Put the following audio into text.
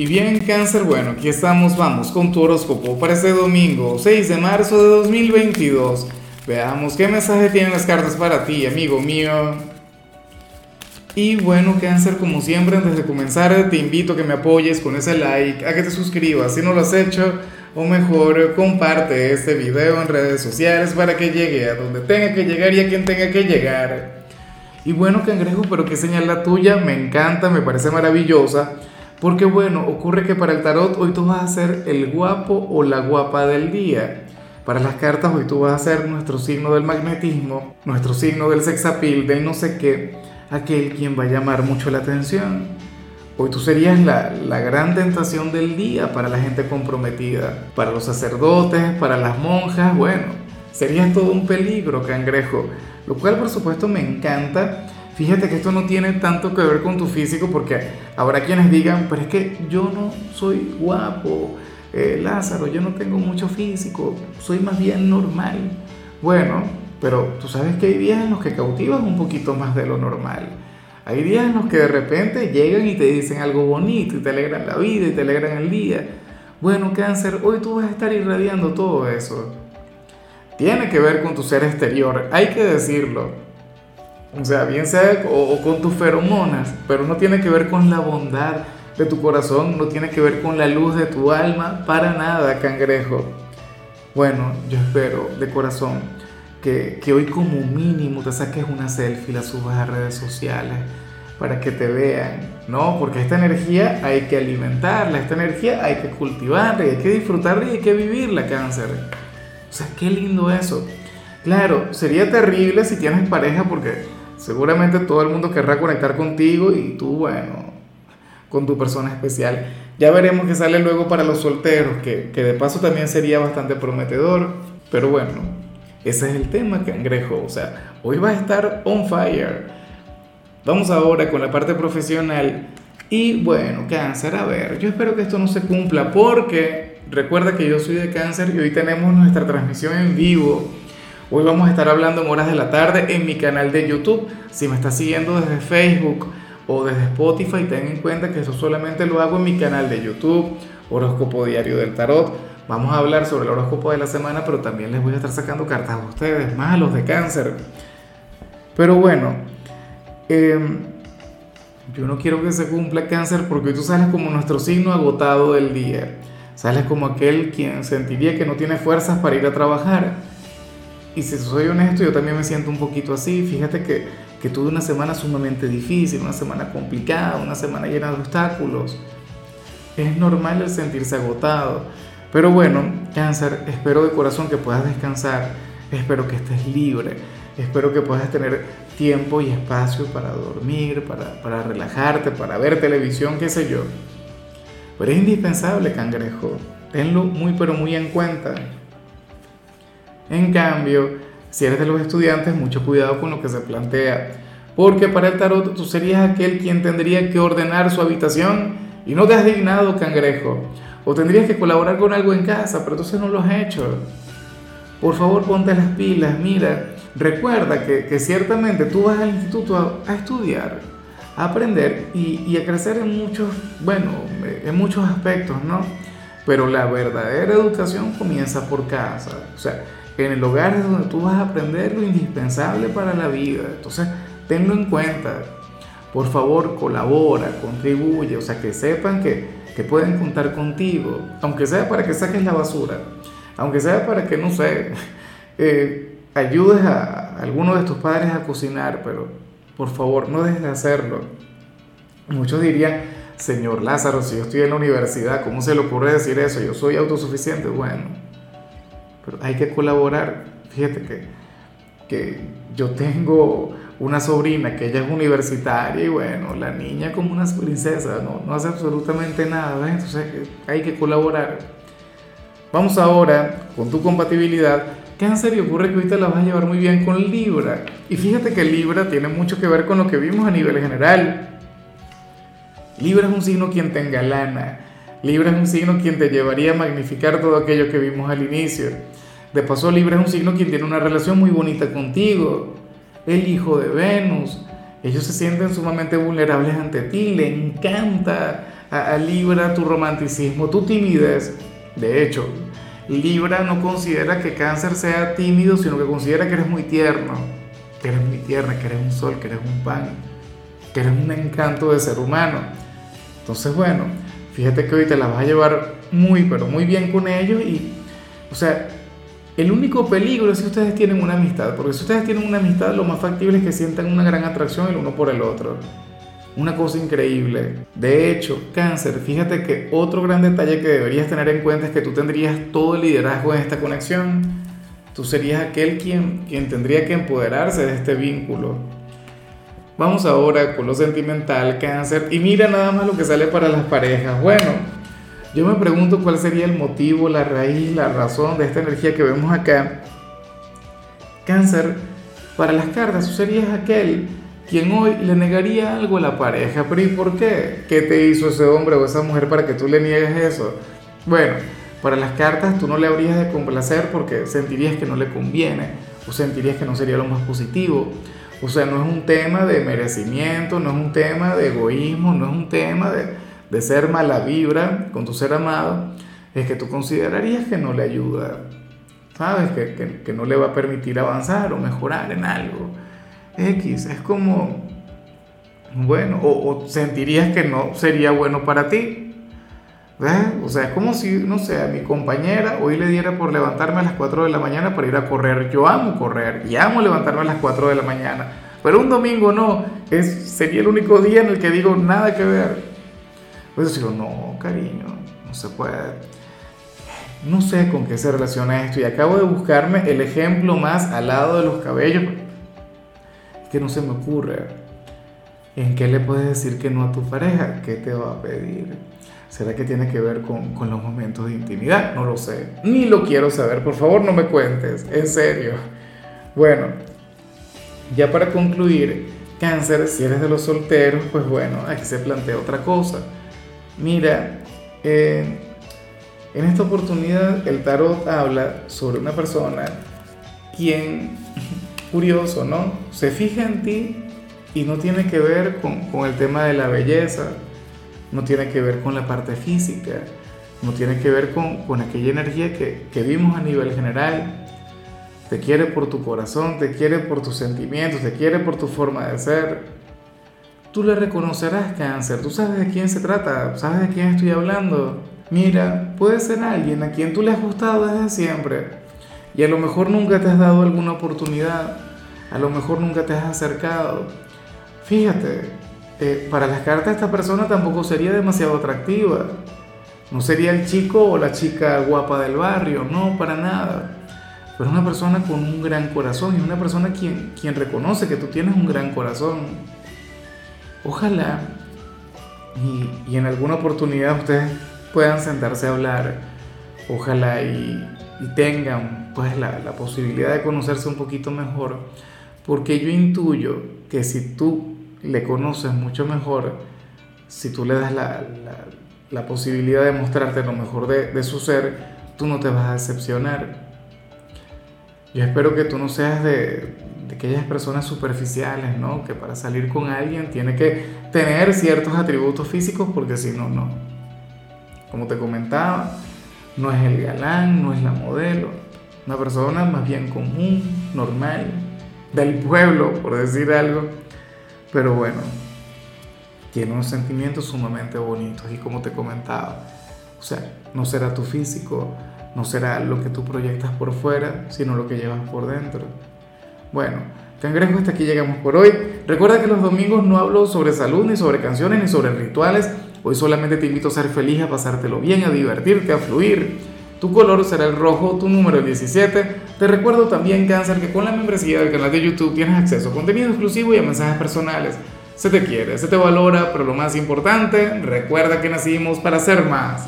Y bien, cáncer, bueno, aquí estamos, vamos con tu horóscopo para este domingo, 6 de marzo de 2022. Veamos qué mensaje tienen las cartas para ti, amigo mío. Y bueno, cáncer, como siempre, antes de comenzar, te invito a que me apoyes con ese like, a que te suscribas si no lo has hecho, o mejor, comparte este video en redes sociales para que llegue a donde tenga que llegar y a quien tenga que llegar. Y bueno, cangrejo, pero qué señal la tuya, me encanta, me parece maravillosa. Porque bueno, ocurre que para el tarot hoy tú vas a ser el guapo o la guapa del día. Para las cartas hoy tú vas a ser nuestro signo del magnetismo, nuestro signo del sexapil, del no sé qué, aquel quien va a llamar mucho la atención. Hoy tú serías la, la gran tentación del día para la gente comprometida, para los sacerdotes, para las monjas, bueno, serías todo un peligro, cangrejo. Lo cual por supuesto me encanta Fíjate que esto no tiene tanto que ver con tu físico porque habrá quienes digan, pero es que yo no soy guapo, eh, Lázaro, yo no tengo mucho físico, soy más bien normal. Bueno, pero tú sabes que hay días en los que cautivas un poquito más de lo normal. Hay días en los que de repente llegan y te dicen algo bonito y te alegran la vida y te alegran el día. Bueno, cáncer, hoy tú vas a estar irradiando todo eso. Tiene que ver con tu ser exterior, hay que decirlo. O sea, bien sea o, con tus feromonas, pero no tiene que ver con la bondad de tu corazón, no tiene que ver con la luz de tu alma, para nada, cangrejo. Bueno, yo espero de corazón que, que hoy como mínimo te saques una selfie la subas a redes sociales para que te vean, ¿no? Porque esta energía hay que alimentarla, esta energía hay que cultivarla, hay que disfrutarla y hay que vivirla, cáncer. O sea, qué lindo eso. Claro, sería terrible si tienes pareja porque Seguramente todo el mundo querrá conectar contigo y tú, bueno, con tu persona especial. Ya veremos qué sale luego para los solteros, que, que de paso también sería bastante prometedor. Pero bueno, ese es el tema, cangrejo. O sea, hoy va a estar on fire. Vamos ahora con la parte profesional. Y bueno, cáncer, a ver, yo espero que esto no se cumpla porque recuerda que yo soy de cáncer y hoy tenemos nuestra transmisión en vivo Hoy vamos a estar hablando en horas de la tarde en mi canal de YouTube. Si me estás siguiendo desde Facebook o desde Spotify, ten en cuenta que eso solamente lo hago en mi canal de YouTube, Horóscopo Diario del Tarot. Vamos a hablar sobre el horóscopo de la semana, pero también les voy a estar sacando cartas a ustedes, más a los de cáncer. Pero bueno, em, yo no quiero que se cumpla cáncer porque tú sales como nuestro signo agotado del día. Sales como aquel quien sentiría que no tiene fuerzas para ir a trabajar y si soy honesto, yo también me siento un poquito así. Fíjate que, que tuve una semana sumamente difícil, una semana complicada, una semana llena de obstáculos. Es normal el sentirse agotado. Pero bueno, cáncer, espero de corazón que puedas descansar. Espero que estés libre. Espero que puedas tener tiempo y espacio para dormir, para, para relajarte, para ver televisión, qué sé yo. Pero es indispensable, cangrejo. Tenlo muy pero muy en cuenta. En cambio, si eres de los estudiantes, mucho cuidado con lo que se plantea, porque para el tarot tú serías aquel quien tendría que ordenar su habitación y no te has dignado, cangrejo. O tendrías que colaborar con algo en casa, pero entonces no lo has hecho. Por favor, ponte las pilas, mira, recuerda que, ciertamente tú vas al instituto a, estudiar, aprender y, y, a crecer en muchos, bueno, en muchos aspectos, ¿no? Pero la verdadera educación comienza por casa. O sea, en el hogar es donde tú vas a aprender lo indispensable para la vida. Entonces, tenlo en cuenta. Por favor, colabora, contribuye, o sea, que sepan que, que pueden contar contigo, aunque sea para que saques la basura, aunque sea para que, no sé, eh, ayudes a alguno de tus padres a cocinar, pero por favor, no dejes de hacerlo. Muchos dirían, señor Lázaro, si yo estoy en la universidad, ¿cómo se le ocurre decir eso? Yo soy autosuficiente. Bueno, pero hay que colaborar. Fíjate que, que yo tengo una sobrina que ella es universitaria y bueno, la niña como una princesa, no, no hace absolutamente nada, entonces hay que colaborar. Vamos ahora con tu compatibilidad. ¿Qué en serio ocurre que ahorita la vas a llevar muy bien con Libra? Y fíjate que Libra tiene mucho que ver con lo que vimos a nivel general. Libra es un signo quien tenga lana Libra es un signo quien te llevaría a magnificar todo aquello que vimos al inicio. De paso, Libra es un signo quien tiene una relación muy bonita contigo. El hijo de Venus. Ellos se sienten sumamente vulnerables ante ti. Le encanta a, a Libra tu romanticismo, tu timidez. De hecho, Libra no considera que cáncer sea tímido, sino que considera que eres muy tierno, que eres muy tierna, que eres un sol, que eres un pan, que eres un encanto de ser humano. Entonces, bueno, fíjate que hoy te la vas a llevar muy, pero muy bien con ellos y, o sea, el único peligro es si ustedes tienen una amistad, porque si ustedes tienen una amistad, lo más factible es que sientan una gran atracción el uno por el otro. Una cosa increíble. De hecho, cáncer, fíjate que otro gran detalle que deberías tener en cuenta es que tú tendrías todo el liderazgo en esta conexión. Tú serías aquel quien, quien tendría que empoderarse de este vínculo. Vamos ahora con lo sentimental, cáncer. Y mira nada más lo que sale para las parejas. Bueno, yo me pregunto cuál sería el motivo, la raíz, la razón de esta energía que vemos acá. Cáncer, para las cartas, tú serías aquel quien hoy le negaría algo a la pareja. Pero ¿y por qué? ¿Qué te hizo ese hombre o esa mujer para que tú le niegues eso? Bueno, para las cartas tú no le habrías de complacer porque sentirías que no le conviene o sentirías que no sería lo más positivo. O sea, no es un tema de merecimiento, no es un tema de egoísmo, no es un tema de, de ser mala vibra con tu ser amado. Es que tú considerarías que no le ayuda, ¿sabes? Que, que, que no le va a permitir avanzar o mejorar en algo. X, es como, bueno, o, sentirías que no sería bueno para ti. O sea, es como si, no sé, a mi compañera hoy le diera por levantarme a las 4 de la mañana para ir a correr. Yo amo correr y amo levantarme a las 4 de la mañana. Pero un domingo no, es, sería el único día en el que digo nada que ver. Pues digo, no, cariño, no se puede. No sé con qué se relaciona esto y acabo de buscarme el ejemplo más al lado de los cabellos que no se me ocurre. ¿En qué le puedes decir que no a tu pareja? ¿Qué te va a pedir? ¿Será que tiene que ver con, con, los momentos de intimidad? No lo sé. Ni lo quiero saber. Por favor, no me cuentes. En serio. Bueno, ya para concluir, cáncer, si eres de los solteros, pues bueno, aquí se plantea otra cosa. Mira, eh, en esta oportunidad el tarot habla sobre una persona quien curioso, ¿no? Se fija en ti y no tiene que ver con, con, el tema de la belleza, no tiene que ver con la parte física, no tiene que ver con, con aquella energía que, que vimos a nivel general. Te quiere por tu corazón, te quiere por tus sentimientos, te quiere por tu forma de ser. Tú le reconocerás cáncer, tú sabes de quién se trata, sabes de quién estoy hablando. Mira, puede ser alguien a quien tú le has gustado desde siempre, y a lo mejor nunca te has dado alguna oportunidad, a lo mejor nunca te has acercado. Fíjate, eh, para las cartas esta persona tampoco sería demasiado atractiva. No sería el chico o la chica guapa del barrio, no, para nada. Pero una persona con un gran corazón y una persona quien, quien reconoce que tú tienes un gran corazón. Ojalá y, y en alguna oportunidad ustedes puedan sentarse a hablar. Ojalá y, y tengan pues la, posibilidad de conocerse un poquito mejor, porque yo intuyo que si tú le conoces mucho mejor, si tú le das la, la, la posibilidad de mostrarte lo mejor de, de, su ser, tú no te vas a decepcionar. Yo espero que tú no seas de, de aquellas personas superficiales, ¿no? Que para salir con alguien tiene que tener ciertos atributos físicos porque si no, no. Como te comentaba, no es el galán, no es la modelo, una persona más bien común, normal, del pueblo, por decir algo, pero bueno, tiene unos sentimientos sumamente bonitos y como te comentaba, o sea, no será tu físico, no será lo que tú proyectas por fuera, sino lo que llevas por dentro. Bueno, cangrejo, hasta aquí llegamos por hoy. Recuerda que los domingos no hablo sobre salud, ni sobre canciones, ni sobre rituales Hoy solamente te invito a ser feliz, a pasártelo bien, a divertirte, a fluir. Tu color será el rojo, tu número es 17. Te recuerdo también, Cáncer, que con la membresía del canal de YouTube tienes acceso a contenido exclusivo y a mensajes personales. Se te quiere, se te valora, pero lo más importante, recuerda que nacimos para ser más.